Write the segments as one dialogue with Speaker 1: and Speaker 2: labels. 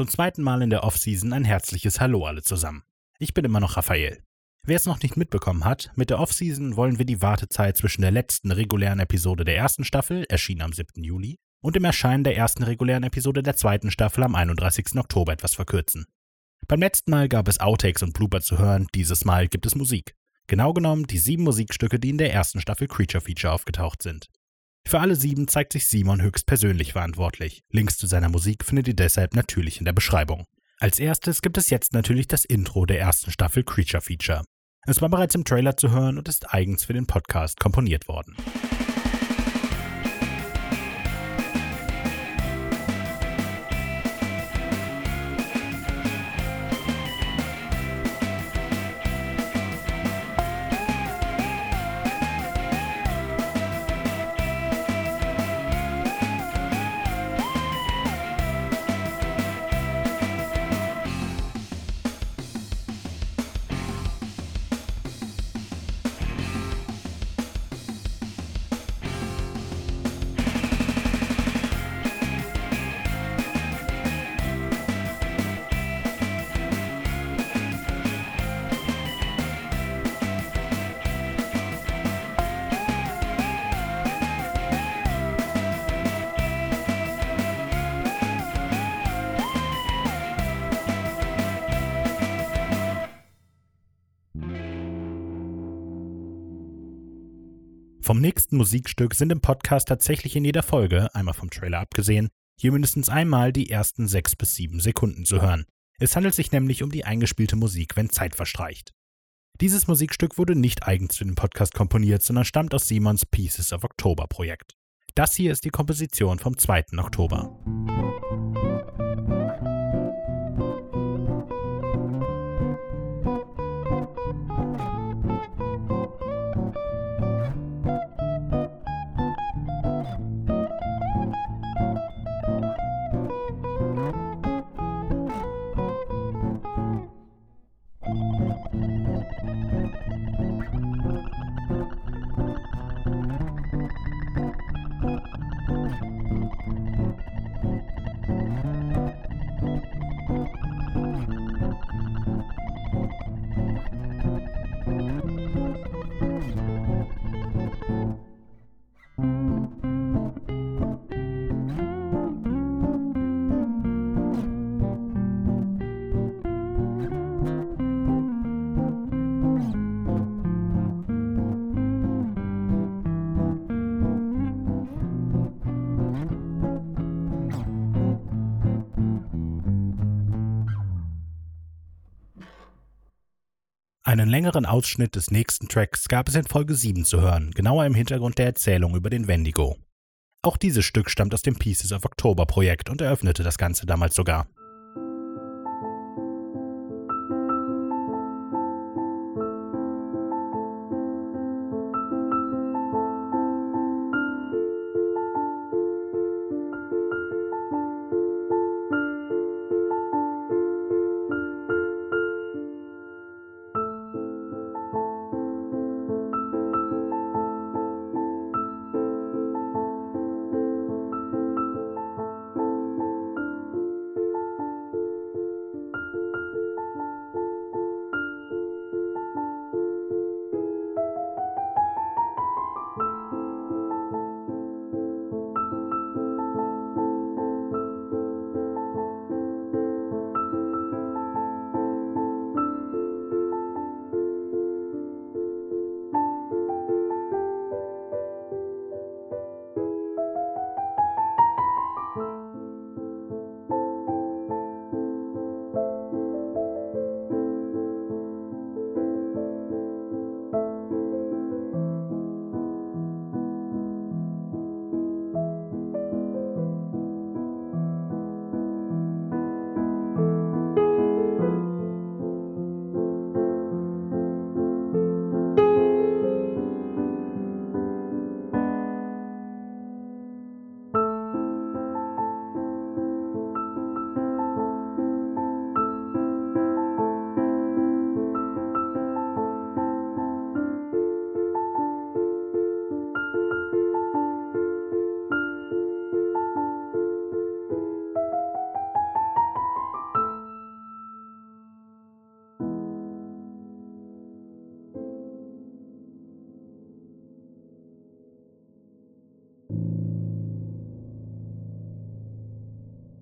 Speaker 1: Zum zweiten Mal in der Offseason ein herzliches Hallo alle zusammen. Ich bin immer noch Raphael. Wer es noch nicht mitbekommen hat, mit der Offseason wollen wir die Wartezeit zwischen der letzten regulären Episode der ersten Staffel, erschienen am 7. Juli, und dem Erscheinen der ersten regulären Episode der zweiten Staffel am 31. Oktober etwas verkürzen. Beim letzten Mal gab es Outtakes und Blooper zu hören, dieses Mal gibt es Musik. Genau genommen die sieben Musikstücke, die in der ersten Staffel Creature Feature aufgetaucht sind. Für alle sieben zeigt sich Simon höchstpersönlich verantwortlich. Links zu seiner Musik findet ihr deshalb natürlich in der Beschreibung. Als erstes gibt es jetzt natürlich das Intro der ersten Staffel Creature Feature. Es war bereits im Trailer zu hören und ist eigens für den Podcast komponiert worden. Vom nächsten Musikstück sind im Podcast tatsächlich in jeder Folge, einmal vom Trailer abgesehen, hier mindestens einmal die ersten sechs bis sieben Sekunden zu hören. Es handelt sich nämlich um die eingespielte Musik, wenn Zeit verstreicht. Dieses Musikstück wurde nicht eigens für den Podcast komponiert, sondern stammt aus Simons Pieces of October Projekt. Das hier ist die Komposition vom 2. Oktober. Einen längeren Ausschnitt des nächsten Tracks gab es in Folge 7 zu hören, genauer im Hintergrund der Erzählung über den Wendigo. Auch dieses Stück stammt aus dem Pieces of October Projekt und eröffnete das Ganze damals sogar.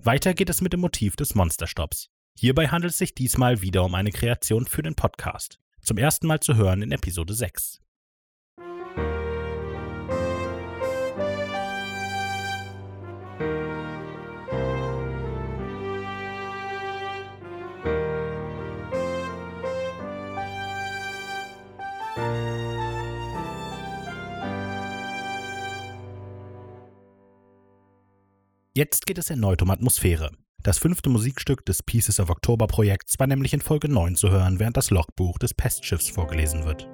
Speaker 1: Weiter geht es mit dem Motiv des Monsterstopps. Hierbei handelt es sich diesmal wieder um eine Kreation für den Podcast. Zum ersten Mal zu hören in Episode 6. Jetzt geht es erneut um Atmosphäre. Das fünfte Musikstück des Pieces of October Projekts war nämlich in Folge 9 zu hören, während das Logbuch des Pestschiffs vorgelesen wird.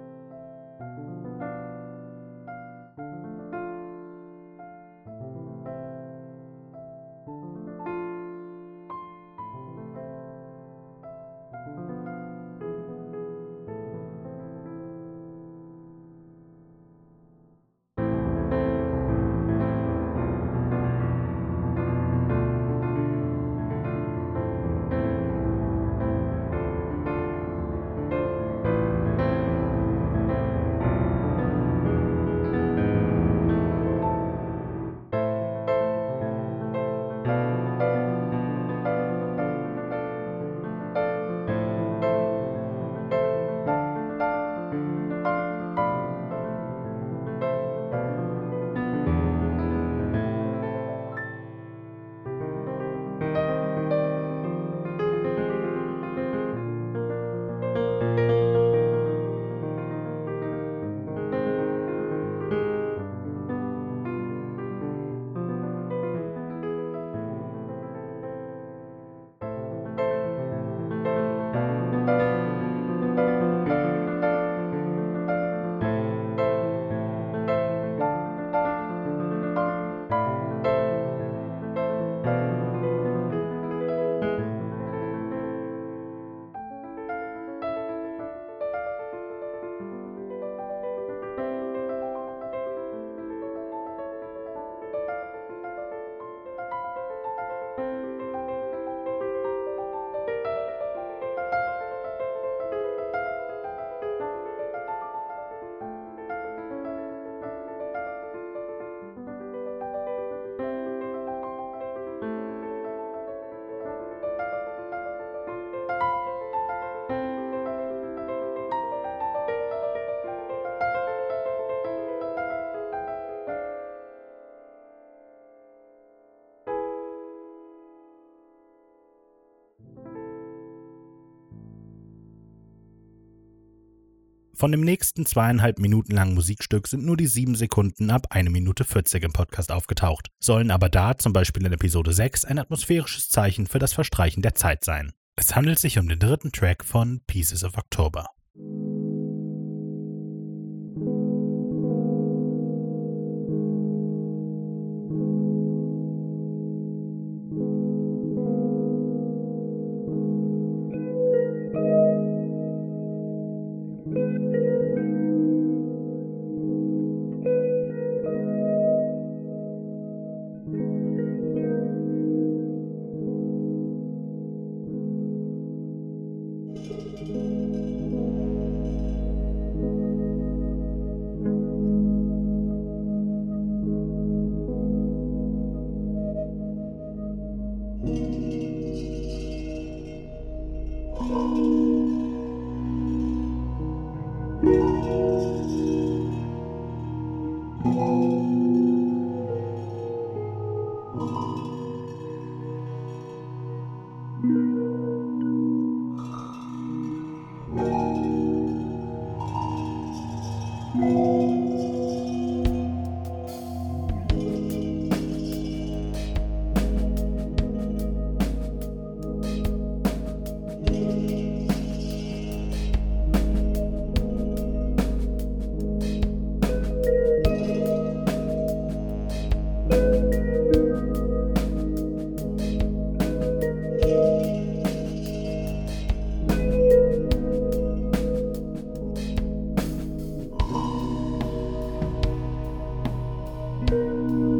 Speaker 1: Von dem nächsten zweieinhalb Minuten langen Musikstück sind nur die sieben Sekunden ab eine Minute 40 im Podcast aufgetaucht, sollen aber da, zum Beispiel in Episode 6, ein atmosphärisches Zeichen für das Verstreichen der Zeit sein. Es handelt sich um den dritten Track von Pieces of October. Música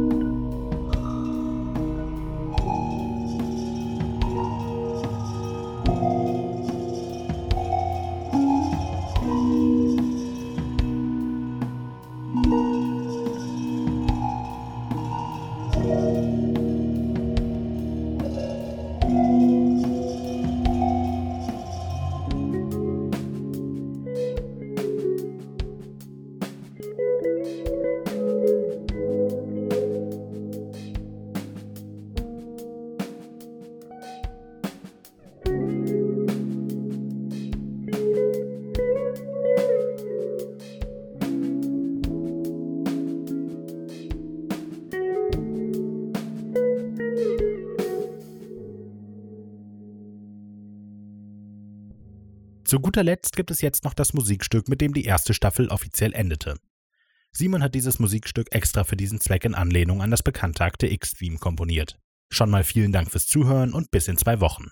Speaker 1: Zu guter Letzt gibt es jetzt noch das Musikstück, mit dem die erste Staffel offiziell endete. Simon hat dieses Musikstück extra für diesen Zweck in Anlehnung an das bekannte Akte X-Theme komponiert. Schon mal vielen Dank fürs Zuhören und bis in zwei Wochen.